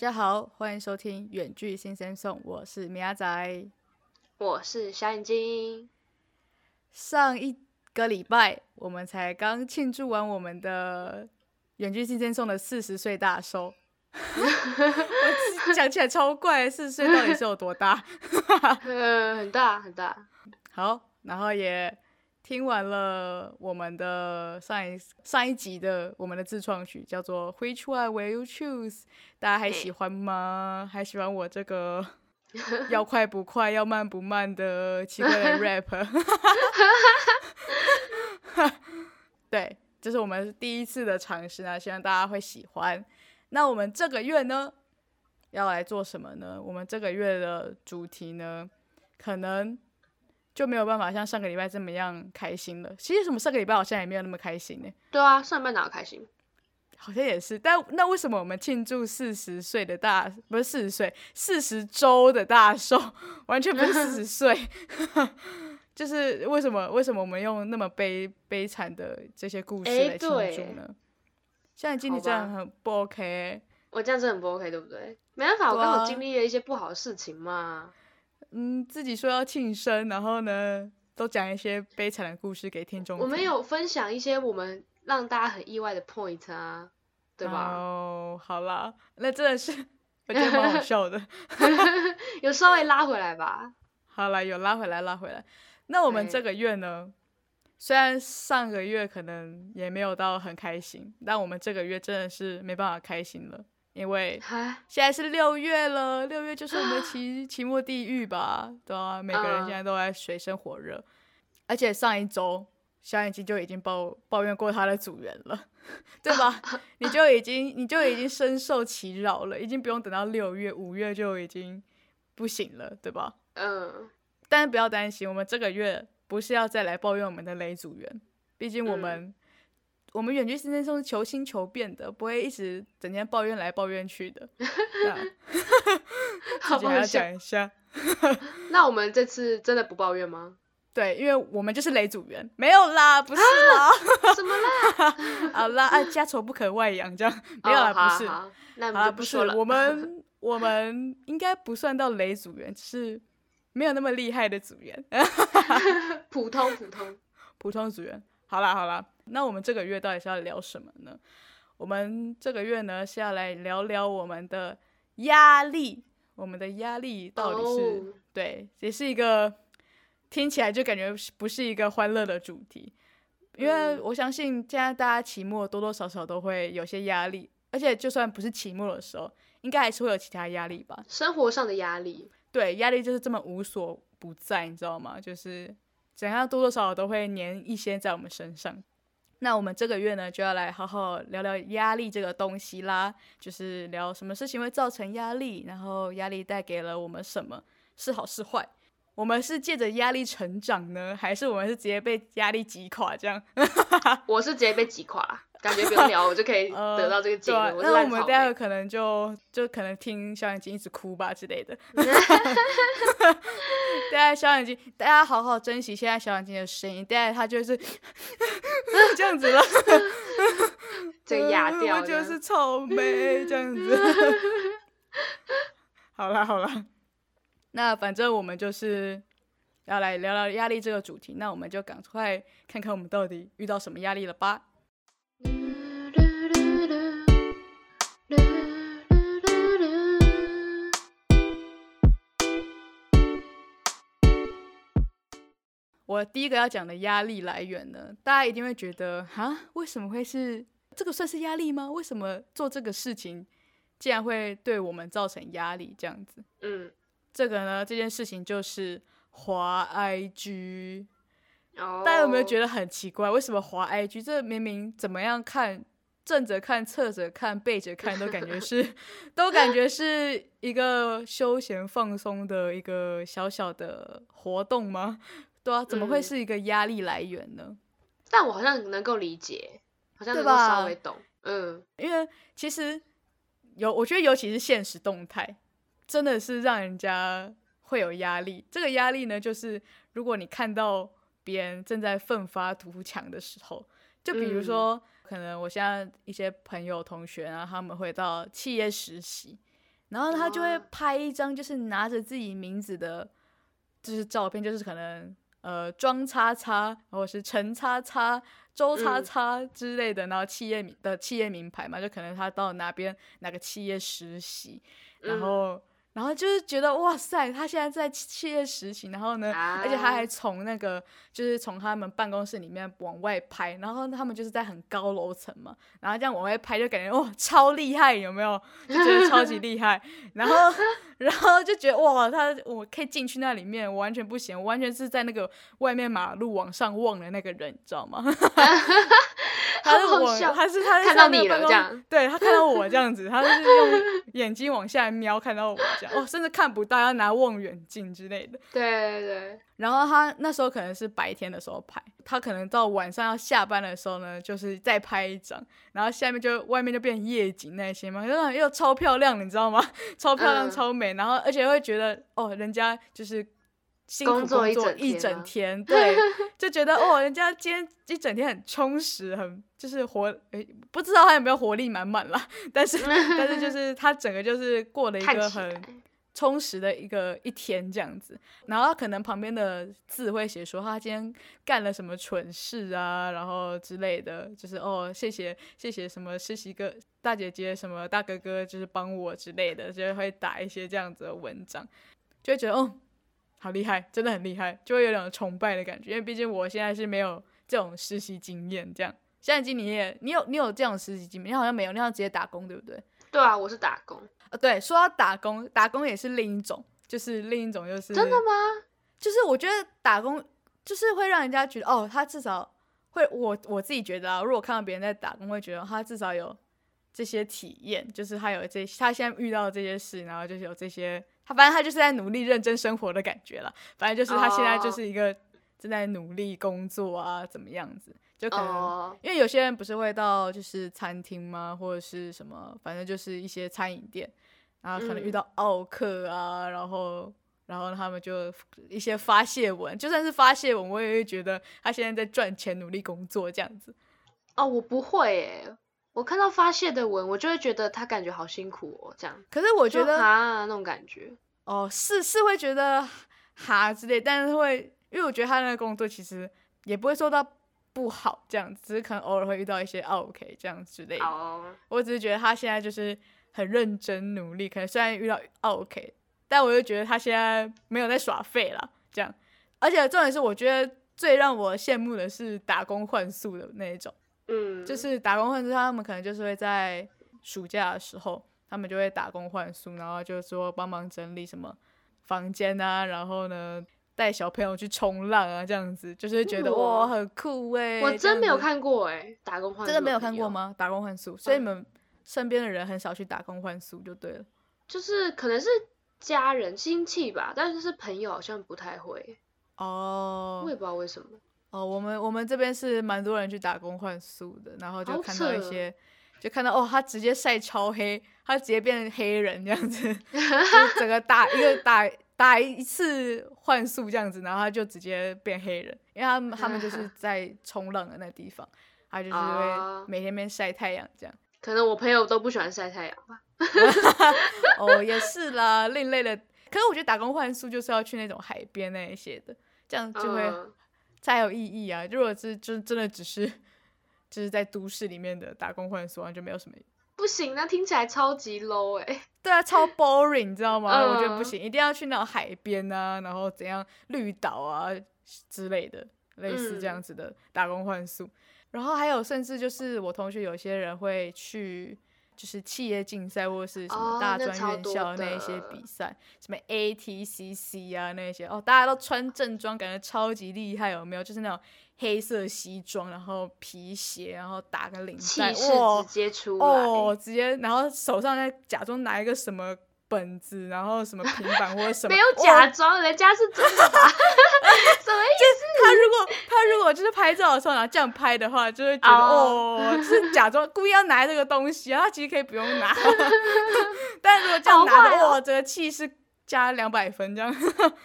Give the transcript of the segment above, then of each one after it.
大家好，欢迎收听《远距新生颂》，我是米亚仔。我是小眼睛。上一个礼拜，我们才刚庆祝完我们的《远距新生颂》的四十岁大寿。我讲起来超怪，四十岁到底是有多大？呃，很大很大。好，然后也听完了我们的上一上一集的我们的自创曲，叫做《Which One Will You Choose》，大家还喜欢吗？还喜欢我这个 要快不快、要慢不慢的奇怪的 rap？对，这是我们第一次的尝试呢，希望大家会喜欢。那我们这个月呢，要来做什么呢？我们这个月的主题呢，可能就没有办法像上个礼拜这么样开心了。其实什么上个礼拜好像也没有那么开心呢。对啊，上半哪开心？好像也是。但那为什么我们庆祝四十岁的大不是四十岁，四十周的大寿，完全不是四十岁？就是为什么？为什么我们用那么悲悲惨的这些故事来庆祝呢？现在经历这样很不 OK，我这样子很不 OK，对不对？没办法，我刚好经历了一些不好的事情嘛。嗯，自己说要庆生，然后呢，都讲一些悲惨的故事给听众。我们有分享一些我们让大家很意外的 point 啊，对吧？哦，好啦，那真的是我觉得蛮好笑的，有稍微拉回来吧。好了，有拉回来，拉回来。那我们这个月呢？虽然上个月可能也没有到很开心，但我们这个月真的是没办法开心了，因为现在是六月了，六月就是我们的期期末地狱吧，对啊，每个人现在都在水深火热，而且上一周小眼睛就已经抱抱怨过他的组员了，对吧？你就已经你就已经深受其扰了，已经不用等到六月，五月就已经不行了，对吧？嗯，但是不要担心，我们这个月。不是要再来抱怨我们的雷组员，毕竟我们我们远距先生是求新求变的，不会一直整天抱怨来抱怨去的。自己还要讲一下。那我们这次真的不抱怨吗？对，因为我们就是雷组员，没有啦，不是啦，什么啦？好啦，啊，家丑不可外扬，这样没有啦，不是，那不是，我们我们应该不算到雷组员，只是。没有那么厉害的组员，普通普通普通组员。好啦好啦，那我们这个月到底是要聊什么呢？我们这个月呢是要来聊聊我们的压力，我们的压力到底是对，也是一个听起来就感觉不是一个欢乐的主题，因为我相信现在大家期末多多少少都会有些压力，而且就算不是期末的时候，应该还是会有其他压力吧，生活上的压力。对，压力就是这么无所不在，你知道吗？就是怎样多多少少都会粘一些在我们身上。那我们这个月呢，就要来好好聊聊压力这个东西啦，就是聊什么事情会造成压力，然后压力带给了我们什么，是好是坏。我们是借着压力成长呢，还是我们是直接被压力击垮？这样，我是直接被击垮。感觉不用聊，我就可以得到这个结论。那我们待会可能就就可能听小眼睛一直哭吧之类的。大家小眼睛，大家好好珍惜现在小眼睛的声音。大家他 就是这样子了，这个哑掉，就是草莓这样子。好了好了，那反正我们就是要来聊聊压力这个主题。那我们就赶快看看我们到底遇到什么压力了吧。我第一个要讲的压力来源呢，大家一定会觉得啊，为什么会是这个算是压力吗？为什么做这个事情竟然会对我们造成压力？这样子，嗯，这个呢，这件事情就是滑 IG，大家有没有觉得很奇怪？为什么滑 IG？这明明怎么样看，正着看、侧着看、背着看，都感觉是，都感觉是一个休闲放松的一个小小的活动吗？对啊，怎么会是一个压力来源呢？但我好像能够理解，好像能够稍微懂。嗯，因为其实有，我觉得尤其是现实动态，真的是让人家会有压力。这个压力呢，就是如果你看到别人正在奋发图强的时候，就比如说，可能我现在一些朋友同学啊，他们会到企业实习，然后他就会拍一张，就是拿着自己名字的，就是照片，就是可能呃庄叉叉，或者是陈叉叉、周叉叉之类的，然后企业名的企业名牌嘛，就可能他到哪边哪个企业实习，然后。然后就是觉得哇塞，他现在在企业实习，然后呢，而且他还从那个就是从他们办公室里面往外拍，然后他们就是在很高楼层嘛，然后这样往外拍就感觉哇超厉害，有没有？就觉得超级厉害，然后然后就觉得哇，他我可以进去那里面，我完全不行，我完全是在那个外面马路往上望的那个人，你知道吗？他是我，他是他看到你了这样，对他看到我这样子，他是用 眼睛往下瞄看到我这样，哦，甚至看不到，要拿望远镜之类的。对对对。然后他那时候可能是白天的时候拍，他可能到晚上要下班的时候呢，就是再拍一张，然后下面就外面就变夜景那些嘛，又又超漂亮，你知道吗？超漂亮，超美，然后而且会觉得哦，人家就是。辛苦工作一整天，对，就觉得哦，人家今天一整天很充实，很就是活，诶，不知道他有没有活力满满啦，但是但是就 是他整个就是过了一个很充实的一个一天这样子，然后可能旁边的字会写说他今天干了什么蠢事啊，然后之类的，就是哦，谢谢谢谢什么实习哥大姐姐什么大哥哥就是帮我之类的，就会打一些这样子的文章，就会觉得哦。好厉害，真的很厉害，就会有点崇拜的感觉。因为毕竟我现在是没有这种实习经验，这样。现在经理也，你有你有这种实习经验？你好像没有，你要直接打工，对不对？对啊，我是打工。呃，对，说到打工，打工也是另一种，就是另一种，就是真的吗？就是我觉得打工就是会让人家觉得，哦，他至少会，我我自己觉得啊，如果看到别人在打工，会觉得他至少有这些体验，就是他有这，他现在遇到这些事，然后就是有这些。他反正他就是在努力认真生活的感觉了，反正就是他现在就是一个正在努力工作啊，怎么样子？就可能因为有些人不是会到就是餐厅吗，或者是什么，反正就是一些餐饮店，然后可能遇到奥客啊，然后然后他们就一些发泄文，就算是发泄文，我也会觉得他现在在赚钱，努力工作这样子。哦，我不会诶。我看到发泄的文，我就会觉得他感觉好辛苦哦，这样。可是我觉得哈那种感觉，哦，是是会觉得哈之类，但是会，因为我觉得他那个工作其实也不会说到不好这样子，只是可能偶尔会遇到一些 OK 这样之类的。哦。我只是觉得他现在就是很认真努力，可能虽然遇到 OK，但我就觉得他现在没有在耍废了，这样。而且重点是，我觉得最让我羡慕的是打工换宿的那一种。嗯，就是打工换宿，他们可能就是会在暑假的时候，他们就会打工换宿，然后就说帮忙整理什么房间啊，然后呢带小朋友去冲浪啊，这样子就是觉得哇很酷哎。我真没有看过哎，打工换宿真的没有看过吗？打工换宿，所以你们身边的人很少去打工换宿就对了。就是可能是家人亲戚吧，但是是朋友好像不太会哦，我也不知道为什么。哦，我们我们这边是蛮多人去打工换宿的，然后就看到一些，就看到哦，他直接晒超黑，他直接变成黑人这样子，就整个打一个打打一次换宿这样子，然后他就直接变黑人，因为他们他们就 是在冲浪的那地方，他就是会每天边晒太阳这样。可能我朋友都不喜欢晒太阳吧。哦，也是啦，另类的。可是我觉得打工换宿就是要去那种海边那一些的，这样就会。才有意义啊！如果是真真的只是，就是在都市里面的打工换宿，完全没有什么。不行，那听起来超级 low 哎。对啊，超 boring，你知道吗？我觉得不行，一定要去那种海边啊，然后怎样绿岛啊之类的，类似这样子的打工换宿。然后还有，甚至就是我同学有些人会去。就是企业竞赛或者是什么大专院校那一些比赛，什么 ATCC 啊那些哦，大家都穿正装，感觉超级厉害，有没有？就是那种黑色西装，然后皮鞋，然后打个领带，哇，直接出来，哦，直接，然后手上再假装拿一个什么。本子，然后什么平板或者什么，没有假装，人家是真的。什么意思？他如果就是拍照的时候然后这样拍的话，就会觉得哦，是假装故意要拿这个东西，他其实可以不用拿。但如果这样拿的，哇，这个气势加两百分这样。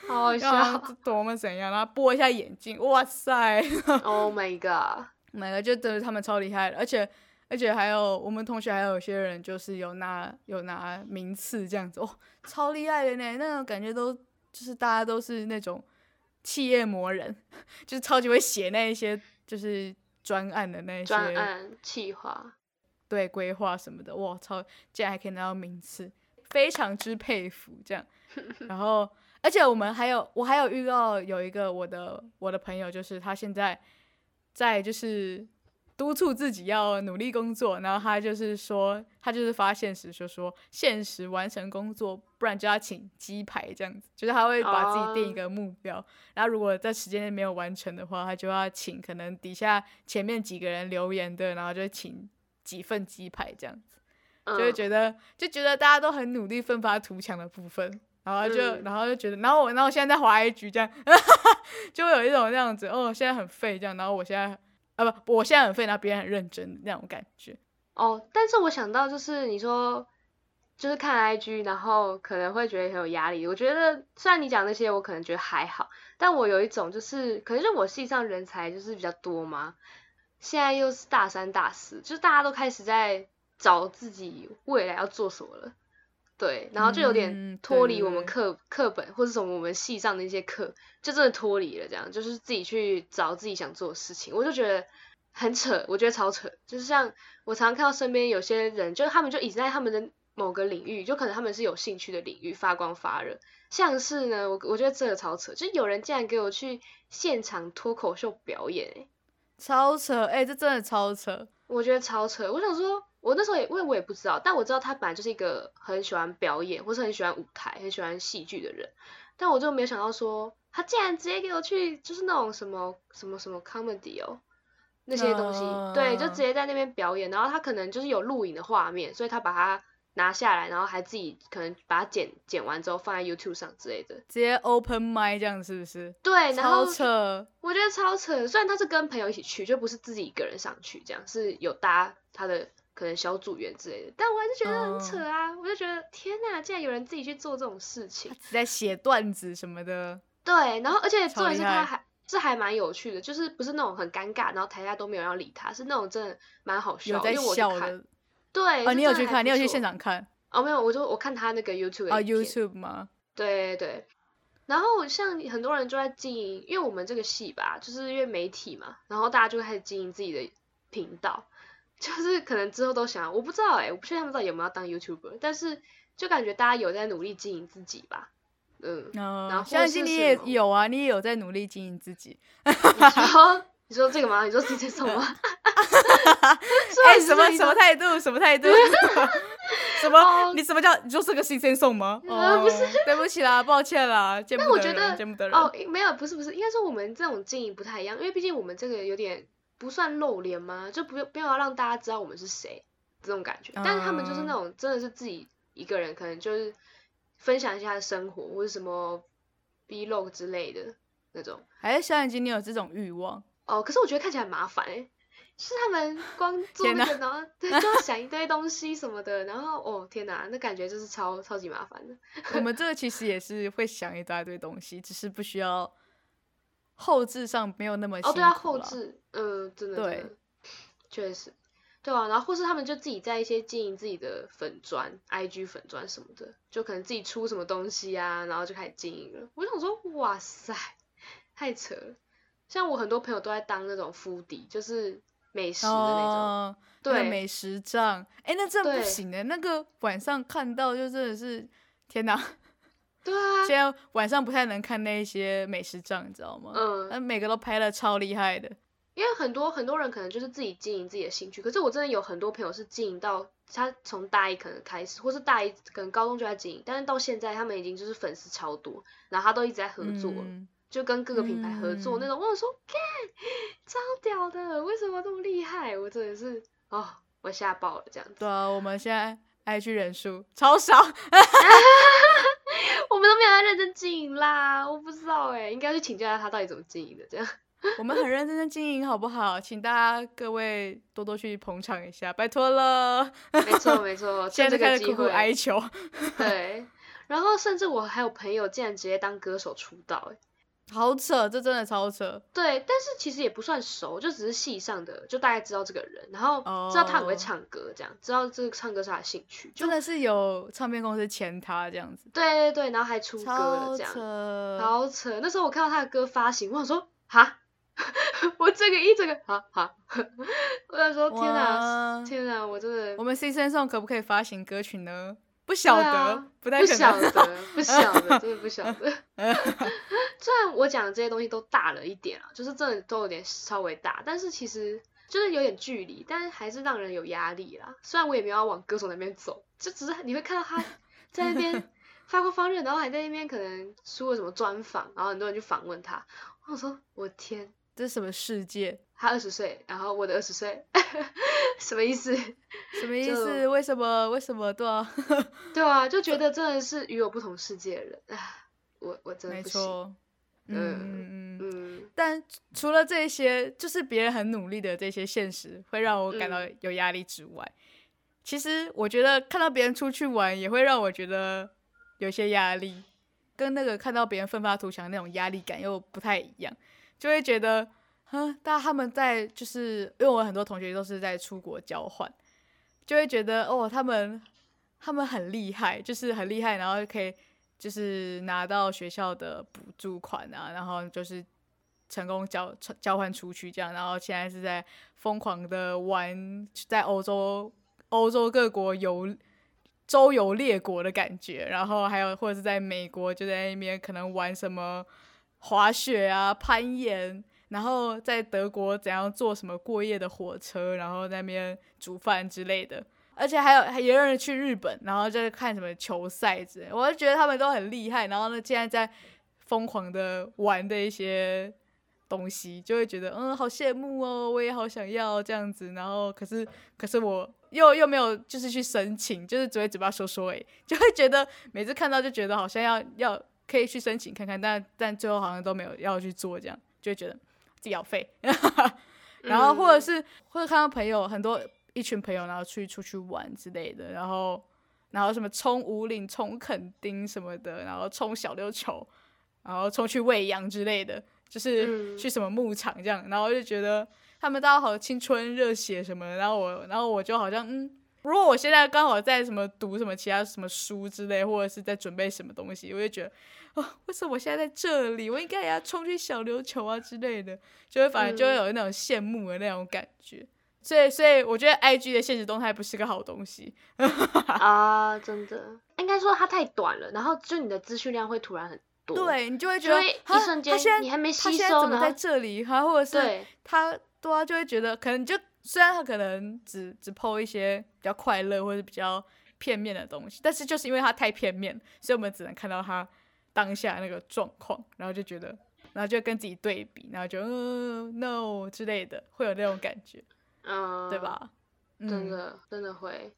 好笑，多么怎样？然后拨一下眼镜，哇塞！Oh my god，每个就真的他们超厉害的，而且而且还有我们同学还有些人就是有拿有拿名次这样子哦，超厉害的呢，那种感觉都就是大家都是那种企业魔人，就是超级会写那一些就是专案的那一些专案企划，对规划什么的，哇，超竟然还可以拿到名次，非常之佩服这样。然后，而且我们还有我还有遇到有一个我的我的朋友，就是他现在在就是。督促自己要努力工作，然后他就是说，他就是发现实，就说现实完成工作，不然就要请鸡排这样子，就是他会把自己定一个目标，然后如果在时间内没有完成的话，他就要请可能底下前面几个人留言的，然后就请几份鸡排这样子，就会觉得就觉得大家都很努力奋发图强的部分，然后就然后就觉得，然后我然后我现在在滑一局这样，就会有一种这样子，哦，现在很废这样，然后我现在。啊不，我现在很废，然后别人很认真那种感觉。哦，但是我想到就是你说，就是看 IG，然后可能会觉得很有压力。我觉得虽然你讲那些，我可能觉得还好，但我有一种就是，可能是我系上人才就是比较多嘛。现在又是大三大四，就大家都开始在找自己未来要做什么了。对，然后就有点脱离我们课课本，或者从我们系上的一些课，就真的脱离了。这样就是自己去找自己想做的事情，我就觉得很扯，我觉得超扯。就是像我常常看到身边有些人，就是他们就已经在他们的某个领域，就可能他们是有兴趣的领域发光发热。像是呢，我我觉得这个超扯，就有人竟然给我去现场脱口秀表演，哎，超扯，哎，这真的超扯，我觉得超扯。我想说。我那时候也，因为我也不知道，但我知道他本来就是一个很喜欢表演，或是很喜欢舞台、很喜欢戏剧的人，但我就没有想到说，他竟然直接给我去，就是那种什么什么什么 comedy 哦，那些东西，对，就直接在那边表演，然后他可能就是有录影的画面，所以他把它拿下来，然后还自己可能把它剪剪完之后放在 YouTube 上之类的，直接 open m i 这样是不是？对，超扯，我觉得超扯。虽然他是跟朋友一起去，就不是自己一个人上去，这样是有搭他的。可能小组员之类的，但我还是觉得很扯啊！我就觉得天哪，竟然有人自己去做这种事情，在写段子什么的。对，然后而且重点是他还是还蛮有趣的，就是不是那种很尴尬，然后台下都没有要理他，是那种真的蛮好笑。有在笑的。对，哦，你有去看？你有去现场看？哦，没有，我就我看他那个 YouTube。啊，YouTube 吗？对对。然后像很多人就在经营，因为我们这个戏吧，就是因为媒体嘛，然后大家就开始经营自己的频道。就是可能之后都想，我不知道哎，我不确定他们到底有没有当 YouTuber，但是就感觉大家有在努力经营自己吧，嗯，然后相信你也有啊，你也有在努力经营自己。你说你说这个吗？你说 DJ 送 吗？哎，什么什么态度？什么态度？什么？你什么叫你就是个新鲜送吗？哦，不是，对不起啦，抱歉啦，见不得人，见不得人。哦，没有，不是不是，应该说我们这种经营不太一样，因为毕竟我们这个有点。不算露脸吗？就不用不要让大家知道我们是谁这种感觉。但是他们就是那种真的是自己一个人，可能就是分享一下生活或者什么 vlog 之类的那种。还是小眼睛，你有这种欲望？哦，可是我觉得看起来很麻烦哎，是他们光做那个，然后 就要想一堆东西什么的，然后哦天哪，那感觉就是超超级麻烦的。我们这个其实也是会想一大堆东西，只是不需要。后置上没有那么哦，对啊，后置，嗯，真的，对，确实，对啊，然后或是他们就自己在一些经营自己的粉砖、IG 粉砖什么的，就可能自己出什么东西啊，然后就开始经营了。我想说，哇塞，太扯了！像我很多朋友都在当那种敷底，就是美食的那种，对，美食账。哎，那这不行的，那个晚上看到就真的是，天哪！对啊，现在晚上不太能看那些美食账，你知道吗？嗯，那每个都拍的超厉害的。因为很多很多人可能就是自己经营自己的兴趣，可是我真的有很多朋友是经营到他从大一可能开始，或是大一可能高中就在经营，但是到现在他们已经就是粉丝超多，然后他都一直在合作，就跟各个品牌合作那种。我说，干，超屌的，为什么这么厉害？我真的是，哦，我吓爆了这样子。对啊，我们现在 IG 人数超少。我们都没有在认真经营啦，我不知道哎，应该去请教下他到底怎么经营的。这样，我们很认真的经营，好不好？请大家各位多多去捧场一下，拜托了。没错没错，现在开始苦苦哀求。对，然后甚至我还有朋友竟然直接当歌手出道，哎，好扯，这真的超扯。对，但是其实也不算熟，就只是戏上的，就大概知道这个人，然后知道他很会唱歌，这样知道这个唱歌是他的兴趣，真的是有唱片公司签他这样子。对对对，然后还出歌了，这样，好扯。那时候我看到他的歌发行，我想说，哈，我这个一这个，哈哈，我想说，天哪，天哪，我真的，我们 C 三上可不可以发行歌曲呢？不晓得，不太晓得，不晓得，真的不晓得。虽然我讲的这些东西都大了一点啊，就是真的都有点稍微大，但是其实就是有点距离，但是还是让人有压力啦。虽然我也没有往歌手那边走，就只是你会看到他 在那边发光发热，然后还在那边可能出了什么专访，然后很多人去访问他。我说我天，这是什么世界？他二十岁，然后我的二十岁。什么意思？什么意思？为什么？为什么？对啊，对啊，就觉得真的是与我不同世界的人。我我真的没错。嗯嗯嗯。但除了这些，就是别人很努力的这些现实，会让我感到有压力之外，其实我觉得看到别人出去玩，也会让我觉得有些压力，跟那个看到别人奋发图强那种压力感又不太一样，就会觉得。嗯，但他们在就是因为我很多同学都是在出国交换，就会觉得哦，他们他们很厉害，就是很厉害，然后可以就是拿到学校的补助款啊，然后就是成功交交换出去这样，然后现在是在疯狂的玩，在欧洲欧洲各国游周游列国的感觉，然后还有或者是在美国就在那边可能玩什么滑雪啊、攀岩。然后在德国怎样坐什么过夜的火车，然后那边煮饭之类的，而且还有还也有人去日本，然后就是看什么球赛之类，我就觉得他们都很厉害。然后呢，现在在疯狂的玩的一些东西，就会觉得嗯，好羡慕哦，我也好想要这样子。然后可是可是我又又没有就是去申请，就是只会嘴巴说说诶，就会觉得 每次看到就觉得好像要要可以去申请看看，但但最后好像都没有要去做，这样就会觉得。缴 费，然后或者是或者看到朋友很多一群朋友，然后去出去玩之类的，然后然后什么冲五岭、冲垦丁什么的，然后冲小溜球，然后冲去喂羊之类的，就是去什么牧场这样，然后就觉得他们大家好青春热血什么，然后我然后我就好像嗯，如果我现在刚好在什么读什么其他什么书之类，或者是在准备什么东西，我就觉得。哦，为什么我现在在这里？我应该也要冲去小琉球啊之类的，就会反正就会有那种羡慕的那种感觉。所以，所以我觉得 I G 的现实动态不是个好东西啊，真的。应该说它太短了，然后就你的资讯量会突然很多，对你就会觉得一瞬间你还没吸收，怎么在这里？还或者是他对啊，就会觉得可能就虽然他可能只只 PO 一些比较快乐或者比较片面的东西，但是就是因为他太片面，所以我们只能看到他。当下那个状况，然后就觉得，然后就跟自己对比，然后就嗯 no 之类的，会有那种感觉，嗯，对吧？真的真的会，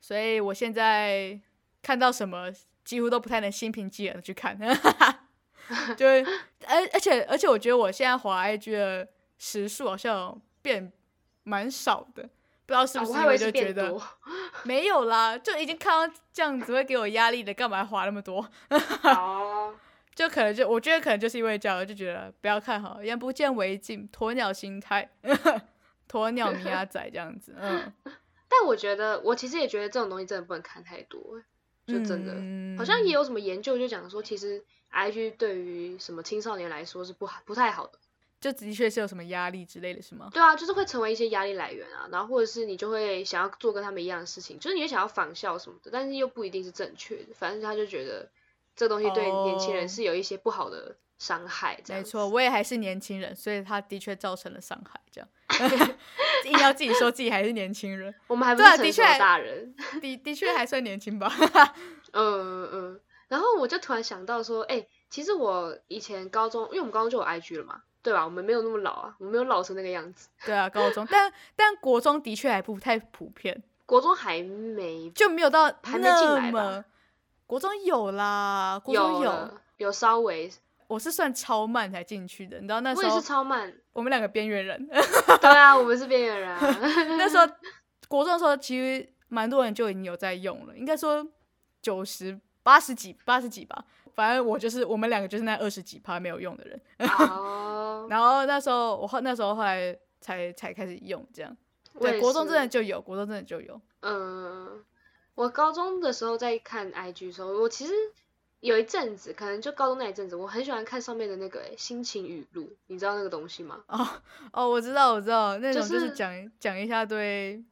所以我现在看到什么几乎都不太能心平气和的去看，就会，而而且而且我觉得我现在滑 IG 的时数好像变蛮少的。不知道是不是因为就觉得没有啦，就已经看到这样子会给我压力的，干嘛花那么多？哦，就可能就我觉得可能就是因为这样，就觉得不要看好，眼不见为净，鸵鸟心态，鸵鸟米亚仔这样子。嗯，但我觉得我其实也觉得这种东西真的不能看太多，就真的好像也有什么研究就讲说，其实 IG 对于什么青少年来说是不好不太好的。就的确是有什么压力之类的是吗？对啊，就是会成为一些压力来源啊，然后或者是你就会想要做跟他们一样的事情，就是你会想要仿效什么的，但是又不一定是正确的。反正他就觉得这东西对年轻人是有一些不好的伤害。没错，我也还是年轻人，所以他的确造成了伤害。这样 硬要自己说自己还是年轻人，我们还不是成熟大人，的的确还算年轻吧。嗯嗯，然后我就突然想到说，哎，其实我以前高中，因为我们高中就有 IG 了嘛。对吧？我们没有那么老啊，我们没有老成那个样子。对啊，高中，但但国中的确还不太普遍。国中还没就没有到还没进来吧？国中有啦，国中有有稍微。我是算超慢才进去的，你知道那时候我也是超慢。我们两个边缘人。对啊，我们是边缘人。那时候国中的时候，其实蛮多人就已经有在用了，应该说九十。八十几八十几吧，反正我就是我们两个就是那二十几趴没有用的人。哦，然后那时候我后那时候后来才才开始用这样。对，国中真的就有，国中真的就有。嗯，我高中的时候在看 IG 的时候，我其实有一阵子，可能就高中那一阵子，我很喜欢看上面的那个心情语录，你知道那个东西吗？哦哦，我知道，我知道，那种就是讲讲一下对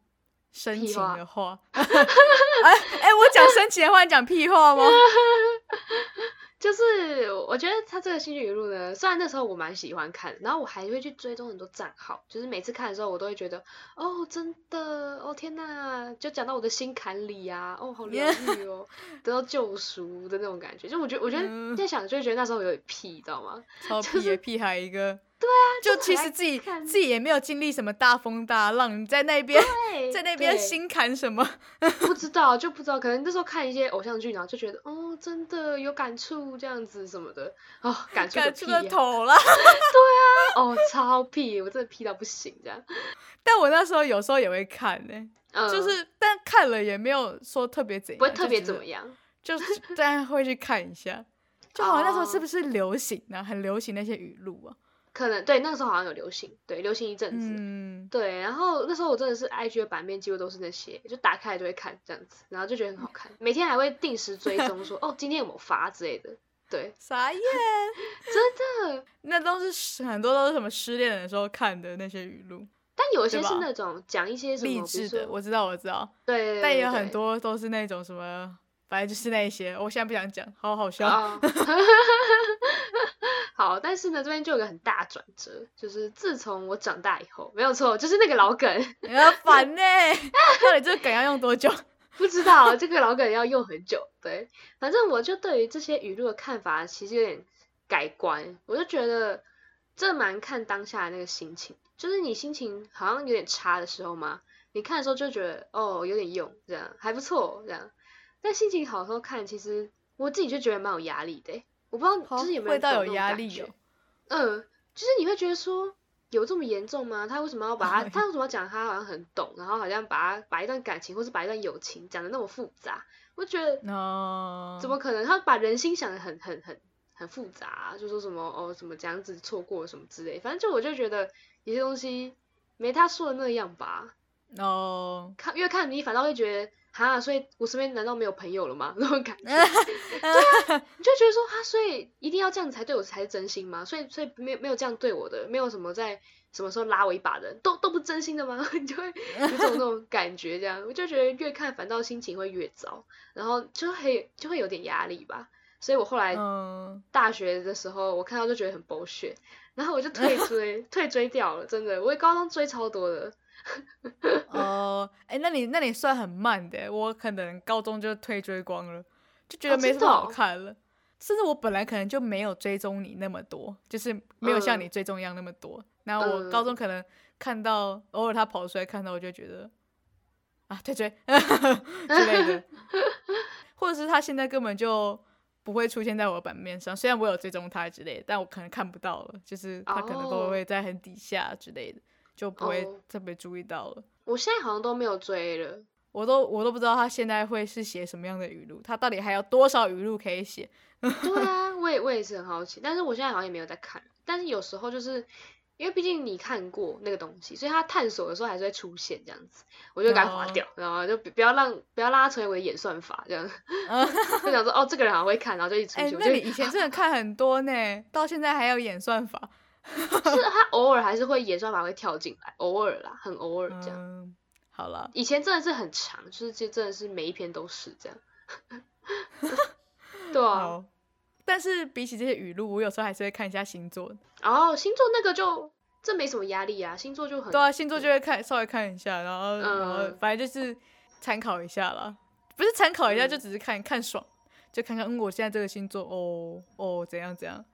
深情的话。哎哎，我讲深情的话，你讲屁话吗？就是我觉得他这个新剧语录呢，虽然那时候我蛮喜欢看，然后我还会去追踪很多账号，就是每次看的时候，我都会觉得，哦，真的，哦天呐，就讲到我的心坎里呀，哦，好疗愈哦，得到救赎的那种感觉。就我觉得，我觉得在想，就觉得那时候有点屁，你知道吗？超屁的屁孩一个。对啊，就其实自己自己也没有经历什么大风大浪，你在那边 在那边心坎什么？不知道就不知道，可能那时候看一些偶像剧，然后就觉得哦，真的有感触这样子什么的哦，感触感触的头了。对啊，哦，超屁，我真的屁到不行这样。但我那时候有时候也会看呢，就是但看了也没有说特别怎样，不会特别怎么样，就是但会去看一下。就好像那时候是不是流行呢？很流行那些语录啊。可能对那个时候好像有流行，对流行一阵子，嗯。对，然后那时候我真的是 IG 的版面几乎都是那些，就打开就会看这样子，然后就觉得很好看，每天还会定时追踪说哦今天有没有发之类的，对，啥耶，真的，那都是很多都是什么失恋的时候看的那些语录，但有一些是那种讲一些什么励志的，我知道我知道，对，但也有很多都是那种什么，反正就是那些，我现在不想讲，好好笑。好，但是呢，这边就有个很大转折，就是自从我长大以后，没有错，就是那个老梗，要烦呢。到底这个梗要用多久？不知道，这个老梗要用很久。对，反正我就对于这些语录的看法其实有点改观，我就觉得这蛮看当下的那个心情，就是你心情好像有点差的时候嘛，你看的时候就觉得哦有点用，这样还不错，这样。但心情好的时候看，其实我自己就觉得蛮有压力的。我不知道，就是有没有到有压力哦。嗯，就是你会觉得说有这么严重吗？他为什么要把他，他为什么要讲他好像很懂，然后好像把他把一段感情或是把一段友情讲的那么复杂？我觉得哦，怎么可能？他把人心想的很很很很复杂，就说什么哦什么这样子错过什么之类，反正就我就觉得有些东西没他说的那样吧。哦，看越看你反倒会觉得。哈，所以我身边难道没有朋友了吗？那种感觉，对啊，你就觉得说哈，所以一定要这样子才对我才是真心吗？所以所以没有没有这样对我的，没有什么在什么时候拉我一把的，都都不真心的吗？你就会有种那种感觉，这样我就觉得越看反倒心情会越糟，然后就会就会有点压力吧。所以我后来大学的时候，我看到就觉得很狗血，然后我就退追退追掉了，真的，我高中追超多的。哦，哎，那你那你算很慢的，我可能高中就退追光了，就觉得没什么好看了。甚至我本来可能就没有追踪你那么多，就是没有像你追踪一样那么多。那我高中可能看到偶尔他跑出来看到，我就觉得啊退追 之类的，或者是他现在根本就不会出现在我的版面上，虽然我有追踪他之类的，但我可能看不到了，就是他可能都会在很底下之类的。就不会特别注意到了。我现在好像都没有追了，我都我都不知道他现在会是写什么样的语录，他到底还有多少语录可以写？对啊，我也我也是很好奇，但是我现在好像也没有在看。但是有时候就是因为毕竟你看过那个东西，所以他探索的时候还是会出现这样子，我就赶快划掉，然后就不要让不要让他成为我的演算法这样。就想说哦，这个人好像会看，然后就一直出现。那你以前真的看很多呢，到现在还有演算法。是他偶尔还是会演算法会跳进来，偶尔啦，很偶尔这样。好了，以前真的是很长，就是这真的是每一篇都是这样。对啊，但是比起这些语录，我有时候还是会看一下星座。哦，星座那个就这没什么压力啊，星座就很对啊，星座就会看稍微看一下，然后然后反正就是参考一下啦，不是参考一下，就只是看看爽，就看看嗯，我现在这个星座哦哦怎样怎样。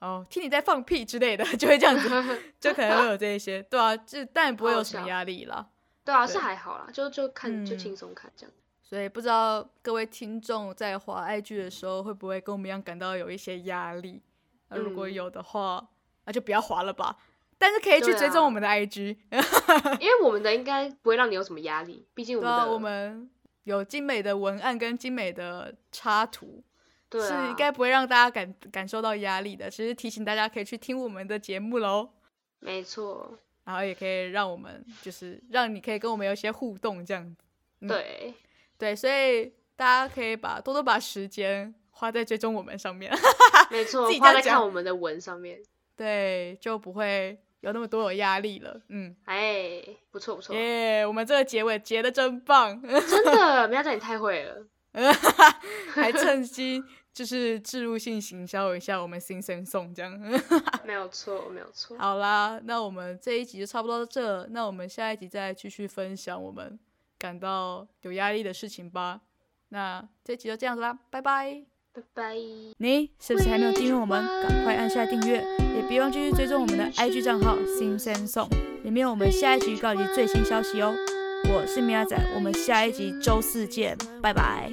哦，听你在放屁之类的，就会这样子，就可能会有这一些，对啊，就但不会有什么压力啦。对啊，是还好啦，就就看就轻松看这样。所以不知道各位听众在滑 IG 的时候，会不会跟我们一样感到有一些压力？那如果有的话，那就不要滑了吧。但是可以去追踪我们的 IG，因为我们的应该不会让你有什么压力，毕竟我们我们有精美的文案跟精美的插图，对，是应该不会让大家感感受到压力的。其实提醒大家可以去听我们的节目喽。没错。然后也可以让我们就是让你可以跟我们有一些互动这样子。对对，所以大家可以把多多把时间花在追踪我们上面。没错，花在看我们的文上面。对，就不会有那么多有压力了。嗯，哎，不错不错。耶，我们这个结尾结的真棒。真的，苗仔你太会了。还趁机就是置入性行销一下我们新生送这样。没有错，没有错。好啦，那我们这一集就差不多到这，那我们下一集再继续分享我们感到有压力的事情吧。那这集就这样子啦，拜拜。拜拜！你是不是还没有订阅我们？赶快按下订阅，也别忘继续追踪我们的 IG 账号新生送，里面有我们下一集预告及最新消息哦。我是米亚仔，我们下一集周四见，拜拜。